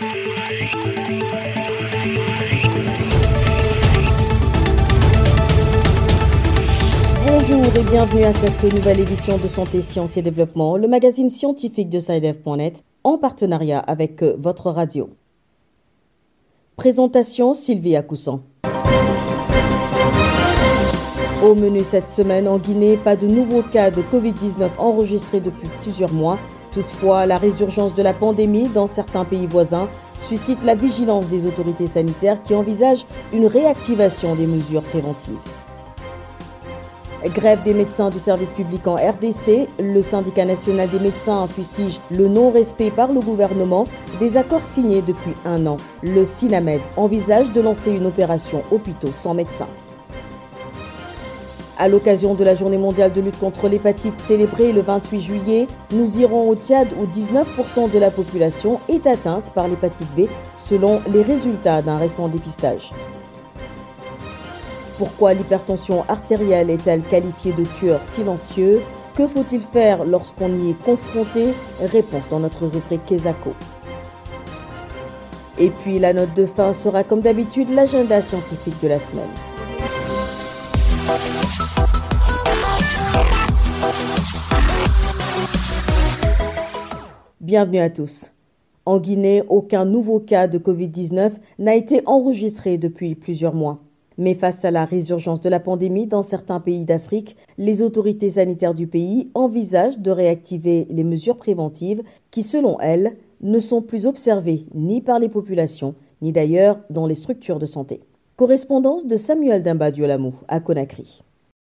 Bonjour et bienvenue à cette nouvelle édition de Santé, Sciences et Développement, le magazine scientifique de SciDev.net en partenariat avec votre radio. Présentation Sylvie Acoussan. Au menu cette semaine en Guinée, pas de nouveaux cas de Covid-19 enregistrés depuis plusieurs mois. Toutefois, la résurgence de la pandémie dans certains pays voisins suscite la vigilance des autorités sanitaires qui envisagent une réactivation des mesures préventives. Grève des médecins du service public en RDC, le syndicat national des médecins fustige le non-respect par le gouvernement des accords signés depuis un an. Le SINAMED envisage de lancer une opération hôpitaux sans médecins. À l'occasion de la journée mondiale de lutte contre l'hépatite célébrée le 28 juillet, nous irons au Tchad où 19% de la population est atteinte par l'hépatite B selon les résultats d'un récent dépistage. Pourquoi l'hypertension artérielle est-elle qualifiée de tueur silencieux? Que faut-il faire lorsqu'on y est confronté? Réponse dans notre rubrique Kesako. Et puis la note de fin sera comme d'habitude l'agenda scientifique de la semaine. Bienvenue à tous. En Guinée, aucun nouveau cas de Covid-19 n'a été enregistré depuis plusieurs mois. Mais face à la résurgence de la pandémie dans certains pays d'Afrique, les autorités sanitaires du pays envisagent de réactiver les mesures préventives qui, selon elles, ne sont plus observées ni par les populations, ni d'ailleurs dans les structures de santé. Correspondance de Samuel Dimba Diolamou à Conakry.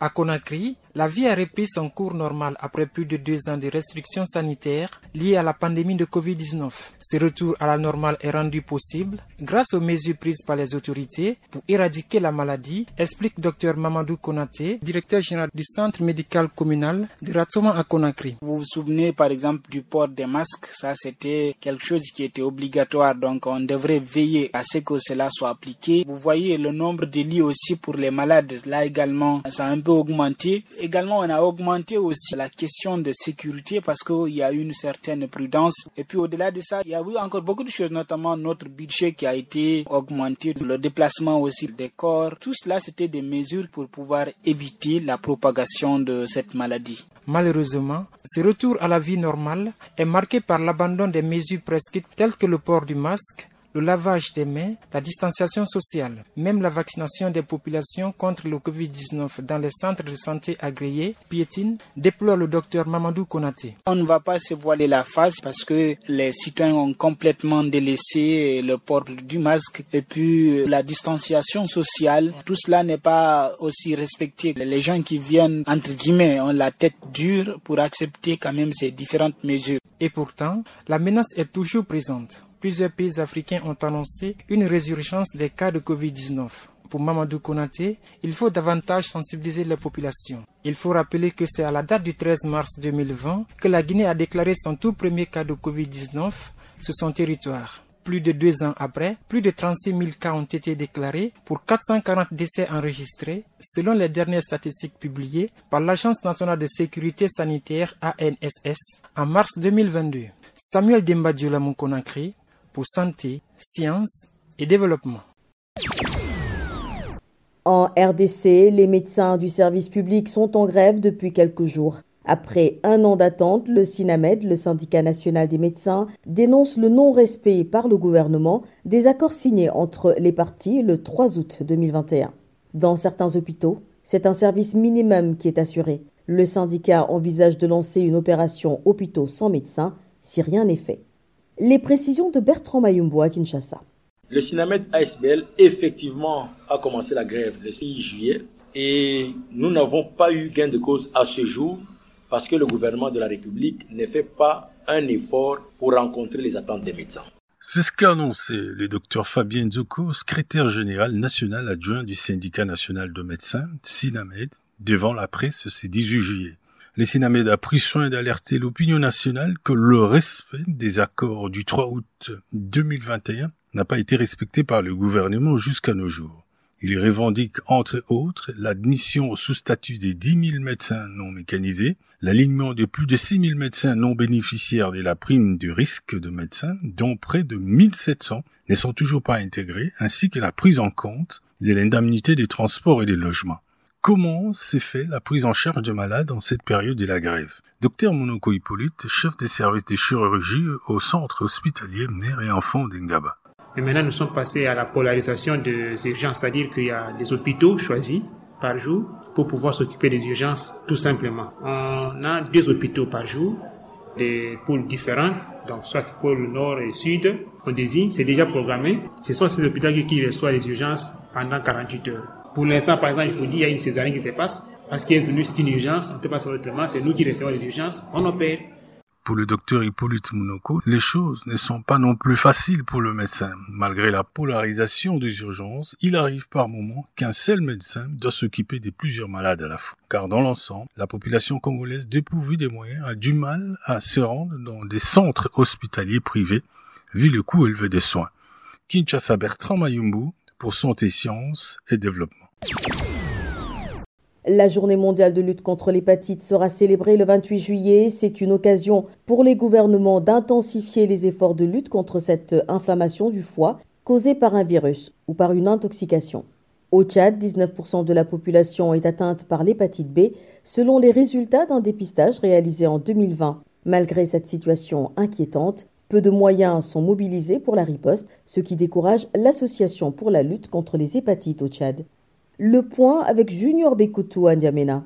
À Conakry, la vie a repris son cours normal après plus de deux ans de restrictions sanitaires liées à la pandémie de Covid-19. Ce retour à la normale est rendu possible grâce aux mesures prises par les autorités pour éradiquer la maladie, explique Dr Mamadou Konaté, directeur général du centre médical communal de Ratoma à Conakry. Vous vous souvenez par exemple du port des masques, ça c'était quelque chose qui était obligatoire, donc on devrait veiller à ce que cela soit appliqué. Vous voyez le nombre de lits aussi pour les malades, là également ça a un peu augmenté. Également, on a augmenté aussi la question de sécurité parce qu'il y a une certaine prudence. Et puis au-delà de ça, il y a eu encore beaucoup de choses, notamment notre budget qui a été augmenté, le déplacement aussi des corps. Tout cela, c'était des mesures pour pouvoir éviter la propagation de cette maladie. Malheureusement, ce retour à la vie normale est marqué par l'abandon des mesures prescrites telles que le port du masque, le lavage des mains, la distanciation sociale, même la vaccination des populations contre le Covid-19 dans les centres de santé agréés piétine, déplore le docteur Mamadou Konaté. On ne va pas se voiler la face parce que les citoyens ont complètement délaissé le port du masque et puis la distanciation sociale. Tout cela n'est pas aussi respecté. Les gens qui viennent, entre guillemets, ont la tête dure pour accepter quand même ces différentes mesures. Et pourtant, la menace est toujours présente plusieurs pays africains ont annoncé une résurgence des cas de Covid-19. Pour Mamadou Konaté, il faut davantage sensibiliser les populations. Il faut rappeler que c'est à la date du 13 mars 2020 que la Guinée a déclaré son tout premier cas de Covid-19 sur son territoire. Plus de deux ans après, plus de 36 000 cas ont été déclarés pour 440 décès enregistrés, selon les dernières statistiques publiées par l'Agence nationale de sécurité sanitaire ANSS en mars 2022. Samuel Dembadiola Conakry, santé, sciences et développement. En RDC, les médecins du service public sont en grève depuis quelques jours. Après un an d'attente, le SINAMED, le syndicat national des médecins, dénonce le non-respect par le gouvernement des accords signés entre les parties le 3 août 2021. Dans certains hôpitaux, c'est un service minimum qui est assuré. Le syndicat envisage de lancer une opération hôpitaux sans médecins si rien n'est fait. Les précisions de Bertrand Mayumbo à Kinshasa. Le Sinamed ASBL, effectivement, a commencé la grève le 6 juillet et nous n'avons pas eu gain de cause à ce jour parce que le gouvernement de la République ne fait pas un effort pour rencontrer les attentes des médecins. C'est ce qu'a annoncé le docteur Fabien Nzoko, secrétaire général national adjoint du syndicat national de médecins, SINAMED, devant la presse ce 18 juillet. Le Sinamed a pris soin d'alerter l'opinion nationale que le respect des accords du 3 août 2021 n'a pas été respecté par le gouvernement jusqu'à nos jours. Il revendique entre autres l'admission sous statut des 10 000 médecins non mécanisés, l'alignement de plus de 6 000 médecins non bénéficiaires de la prime du risque de médecin, dont près de 1700 ne sont toujours pas intégrés, ainsi que la prise en compte de l'indemnité des transports et des logements. Comment s'est fait la prise en charge de malades en cette période de la grève? Docteur Monoko Hippolyte, chef des services de chirurgie au centre hospitalier mère et enfants d'Engaba. Et maintenant, nous sommes passés à la polarisation des urgences, c'est-à-dire qu'il y a des hôpitaux choisis par jour pour pouvoir s'occuper des urgences tout simplement. On a deux hôpitaux par jour, des pôles différents, donc soit pôle nord et sud, on désigne, c'est déjà programmé. Ce sont ces hôpitaux qui reçoivent les urgences pendant 48 heures. Pour l'instant, par exemple, je vous dis, il y a une césarienne qui se passe, parce qu'elle est venue, c'est une urgence, on ne peut pas faire autrement, c'est nous qui recevons les urgences, on opère. Pour le docteur Hippolyte Mounoko, les choses ne sont pas non plus faciles pour le médecin. Malgré la polarisation des urgences, il arrive par moments qu'un seul médecin doit s'occuper de plusieurs malades à la fois. Car dans l'ensemble, la population congolaise dépourvue des moyens a du mal à se rendre dans des centres hospitaliers privés, vu le coût élevé des soins. Kinshasa Bertrand Mayumbu pour Santé, Sciences et Développement. La journée mondiale de lutte contre l'hépatite sera célébrée le 28 juillet. C'est une occasion pour les gouvernements d'intensifier les efforts de lutte contre cette inflammation du foie causée par un virus ou par une intoxication. Au Tchad, 19% de la population est atteinte par l'hépatite B, selon les résultats d'un dépistage réalisé en 2020. Malgré cette situation inquiétante, peu de moyens sont mobilisés pour la riposte, ce qui décourage l'Association pour la lutte contre les hépatites au Tchad. Le point avec Junior Bekoutou à N'Djamena.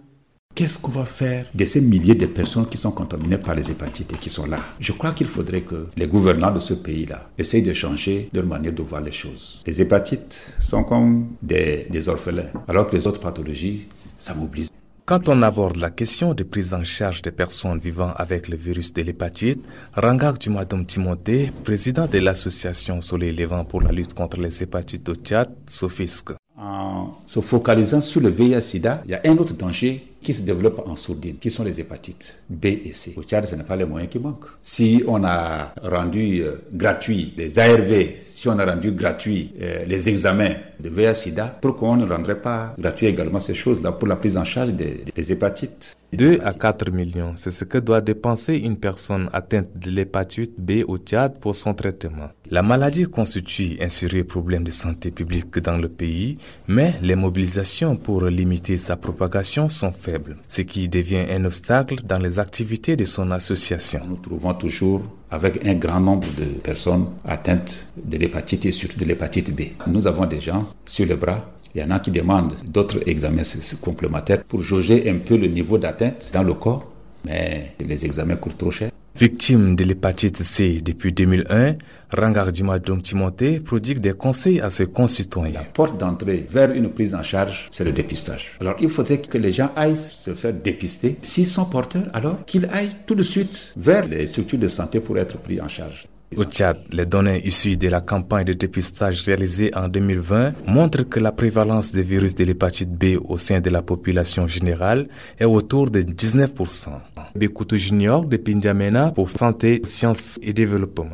Qu'est-ce qu'on va faire de ces milliers de personnes qui sont contaminées par les hépatites et qui sont là? Je crois qu'il faudrait que les gouvernants de ce pays-là essayent de changer leur manière de voir les choses. Les hépatites sont comme des, des orphelins, alors que les autres pathologies, ça mobilise. Quand on aborde la question de prise en charge des personnes vivant avec le virus de l'hépatite, Rangak Dumadom Timothée, président de l'association Soleil Levant pour la lutte contre les hépatites au Tchad, s'offisque en se focalisant sur le VIH-Sida, il y a un autre danger qui se développe en sourdine, qui sont les hépatites B et C. Au Tchad, ce n'est pas les moyens qui manquent. Si on a rendu euh, gratuit les ARV, si on a rendu gratuit euh, les examens de VIH-Sida, pourquoi on ne rendrait pas gratuit également ces choses-là pour la prise en charge des hépatites? 2 à 4 millions, c'est ce que doit dépenser une personne atteinte de l'hépatite B au Tchad pour son traitement. La maladie constitue un sérieux problème de santé publique dans le pays, mais les mobilisations pour limiter sa propagation sont faibles, ce qui devient un obstacle dans les activités de son association. Nous trouvons toujours avec un grand nombre de personnes atteintes de l'hépatite et surtout de l'hépatite B. Nous avons des gens sur le bras il y en a qui demandent d'autres examens complémentaires pour jauger un peu le niveau d'atteinte dans le corps, mais les examens coûtent trop cher. Victime de l'hépatite C depuis 2001, Rangardima Dom Timothée prodigue des conseils à ses concitoyens. La porte d'entrée vers une prise en charge, c'est le dépistage. Alors il faudrait que les gens aillent se faire dépister. S'ils sont porteurs, alors qu'ils aillent tout de suite vers les structures de santé pour être pris en charge. Au Tchad, les données issues de la campagne de dépistage réalisée en 2020 montrent que la prévalence des virus de l'hépatite B au sein de la population générale est autour de 19%. Bekoutou Junior de Pinjamena pour Santé, Sciences et Développement.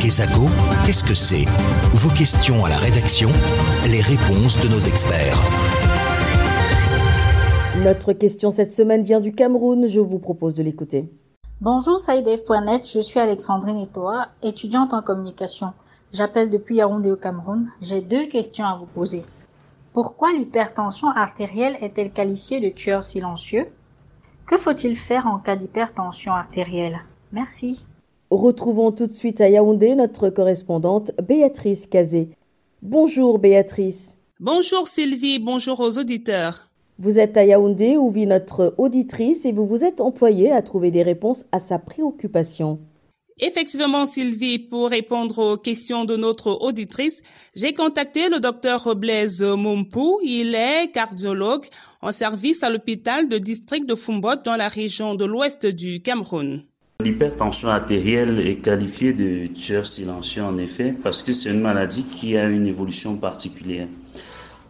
Qu'est-ce que c'est? Vos questions à la rédaction, les réponses de nos experts. Notre question cette semaine vient du Cameroun. Je vous propose de l'écouter. Bonjour Saïdef.net, je suis Alexandrine Etoa, étudiante en communication. J'appelle depuis Yaoundé au Cameroun. J'ai deux questions à vous poser. Pourquoi l'hypertension artérielle est-elle qualifiée de tueur silencieux? Que faut-il faire en cas d'hypertension artérielle? Merci. Retrouvons tout de suite à Yaoundé notre correspondante Béatrice Cazé. Bonjour Béatrice. Bonjour Sylvie, bonjour aux auditeurs. Vous êtes à Yaoundé où vit notre auditrice et vous vous êtes employée à trouver des réponses à sa préoccupation. Effectivement, Sylvie, pour répondre aux questions de notre auditrice, j'ai contacté le docteur Blaise Mompou. Il est cardiologue en service à l'hôpital de district de Fumbot dans la région de l'ouest du Cameroun. L'hypertension artérielle est qualifiée de tueur silencieux en effet parce que c'est une maladie qui a une évolution particulière.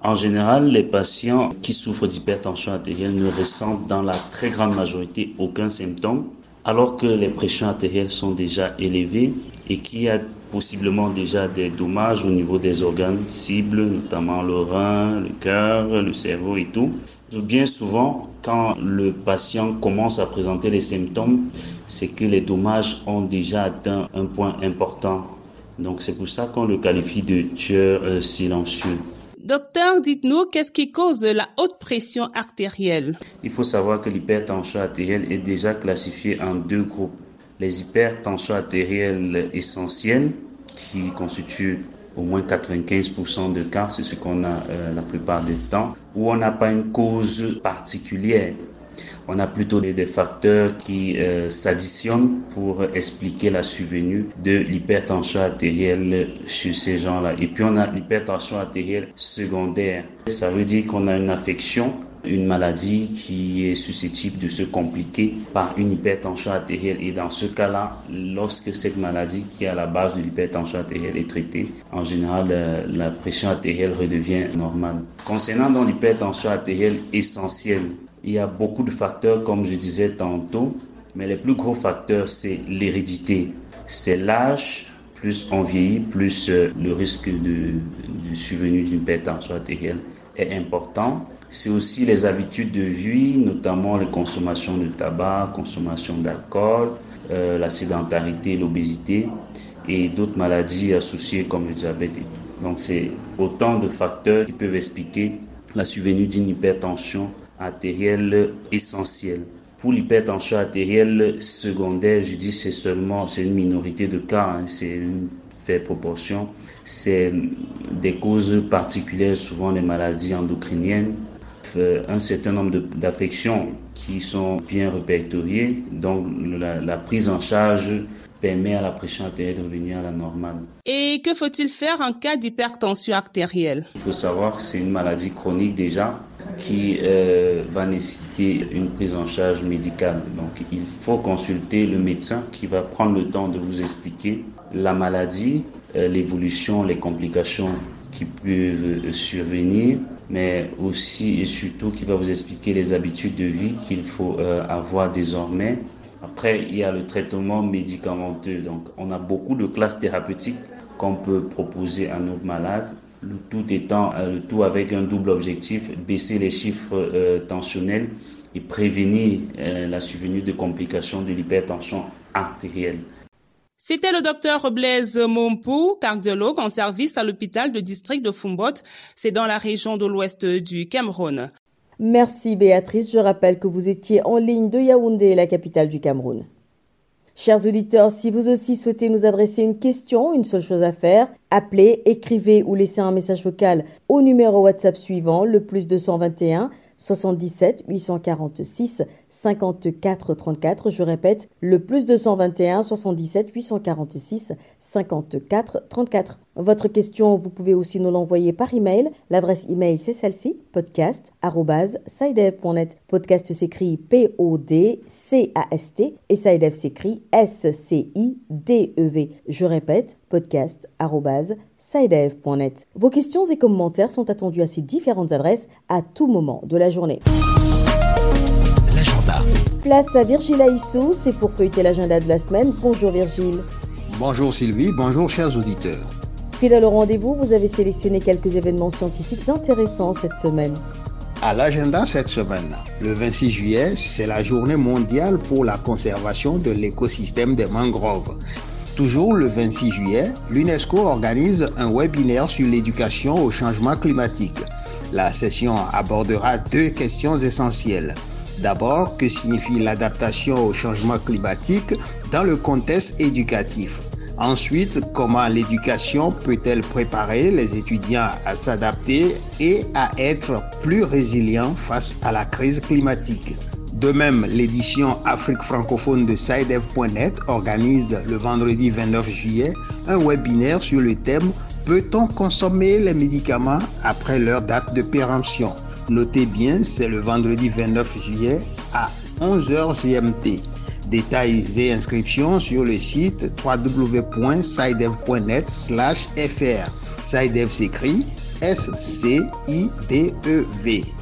En général, les patients qui souffrent d'hypertension artérielle ne ressentent dans la très grande majorité aucun symptôme. alors que les pressions artérielles sont déjà élevées et qu'il y a possiblement déjà des dommages au niveau des organes cibles, notamment le rein, le cœur, le cerveau et tout. Bien souvent, quand le patient commence à présenter les symptômes, c'est que les dommages ont déjà atteint un point important. Donc c'est pour ça qu'on le qualifie de tueur euh, silencieux. Docteur, dites-nous, qu'est-ce qui cause la haute pression artérielle? Il faut savoir que l'hypertension artérielle est déjà classifiée en deux groupes. Les hypertensions artérielles essentielles, qui constituent au moins 95% de cas, c'est ce qu'on a euh, la plupart du temps, où on n'a pas une cause particulière on a plutôt des facteurs qui euh, s'additionnent pour expliquer la survenue de l'hypertension artérielle chez ces gens-là. Et puis on a l'hypertension artérielle secondaire. Ça veut dire qu'on a une affection une maladie qui est susceptible de se compliquer par une hypertension artérielle. Et dans ce cas-là, lorsque cette maladie qui est à la base de l'hypertension artérielle est traitée, en général, euh, la pression artérielle redevient normale. Concernant l'hypertension artérielle essentielle, il y a beaucoup de facteurs, comme je disais tantôt, mais les plus gros facteurs, c'est l'hérédité. C'est l'âge, plus on vieillit, plus euh, le risque de, de survenue d'une hypertension artérielle est important. C'est aussi les habitudes de vie, notamment la consommation de tabac, consommation d'alcool, euh, la sédentarité, l'obésité et d'autres maladies associées comme le diabète. Donc c'est autant de facteurs qui peuvent expliquer la survenue d'une hypertension artérielle essentielle. Pour l'hypertension artérielle secondaire, je dis c'est seulement c'est une minorité de cas, hein, c'est une faible proportion. C'est des causes particulières, souvent les maladies endocriniennes, euh, un certain nombre d'affections qui sont bien répertoriées. Donc la, la prise en charge permet à la pression artérielle de revenir à la normale. Et que faut-il faire en cas d'hypertension artérielle? Il faut savoir que c'est une maladie chronique déjà qui euh, va nécessiter une prise en charge médicale. Donc il faut consulter le médecin qui va prendre le temps de vous expliquer la maladie, euh, l'évolution, les complications qui peuvent survenir, mais aussi et surtout qui va vous expliquer les habitudes de vie qu'il faut euh, avoir désormais. Après, il y a le traitement médicamenteux. Donc, on a beaucoup de classes thérapeutiques qu'on peut proposer à nos malades le tout étant euh, le tout avec un double objectif, baisser les chiffres euh, tensionnels et prévenir euh, la survenue de complications de l'hypertension artérielle. C'était le docteur Blaise Mompou, cardiologue en service à l'hôpital de district de Fumbot. C'est dans la région de l'ouest du Cameroun. Merci Béatrice. Je rappelle que vous étiez en ligne de Yaoundé, la capitale du Cameroun. Chers auditeurs, si vous aussi souhaitez nous adresser une question, une seule chose à faire, appelez, écrivez ou laissez un message vocal au numéro WhatsApp suivant, le plus 221 77 846 54 34. Je répète, le plus 221 77 846 54 34. Votre question, vous pouvez aussi nous l'envoyer par email. L'adresse email, c'est celle-ci, podcast.sidev.net. Podcast s'écrit P-O-D-C-A-S-T et Sidev s'écrit S-C-I-D-E-V. Je répète, podcast.sidev.net. Vos questions et commentaires sont attendus à ces différentes adresses à tout moment de la journée. L'agenda. Place à Virgile Aissou, c'est pour feuilleter l'agenda de la semaine. Bonjour Virgile. Bonjour Sylvie, bonjour chers auditeurs. Fidèle au rendez-vous, vous avez sélectionné quelques événements scientifiques intéressants cette semaine. À l'agenda cette semaine, le 26 juillet, c'est la journée mondiale pour la conservation de l'écosystème des mangroves. Toujours le 26 juillet, l'UNESCO organise un webinaire sur l'éducation au changement climatique. La session abordera deux questions essentielles. D'abord, que signifie l'adaptation au changement climatique dans le contexte éducatif? Ensuite, comment l'éducation peut-elle préparer les étudiants à s'adapter et à être plus résilients face à la crise climatique? De même, l'édition Afrique francophone de SciDev.net organise le vendredi 29 juillet un webinaire sur le thème Peut-on consommer les médicaments après leur date de péremption? Notez bien, c'est le vendredi 29 juillet à 11h GMT. Détails et inscriptions sur le site www.sidev.net/fr. SciDev s'écrit S-C-I-D-E-V.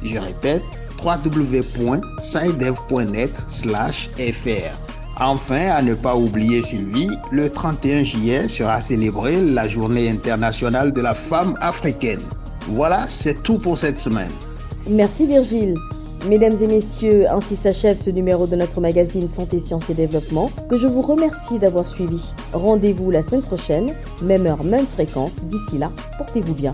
Je répète www.sidev.net/fr. Enfin, à ne pas oublier Sylvie, le 31 juillet sera célébrée la journée internationale de la femme africaine. Voilà, c'est tout pour cette semaine. Merci Virgile. Mesdames et messieurs, ainsi s'achève ce numéro de notre magazine Santé, Sciences et Développement que je vous remercie d'avoir suivi. Rendez-vous la semaine prochaine, même heure, même fréquence. D'ici là, portez-vous bien.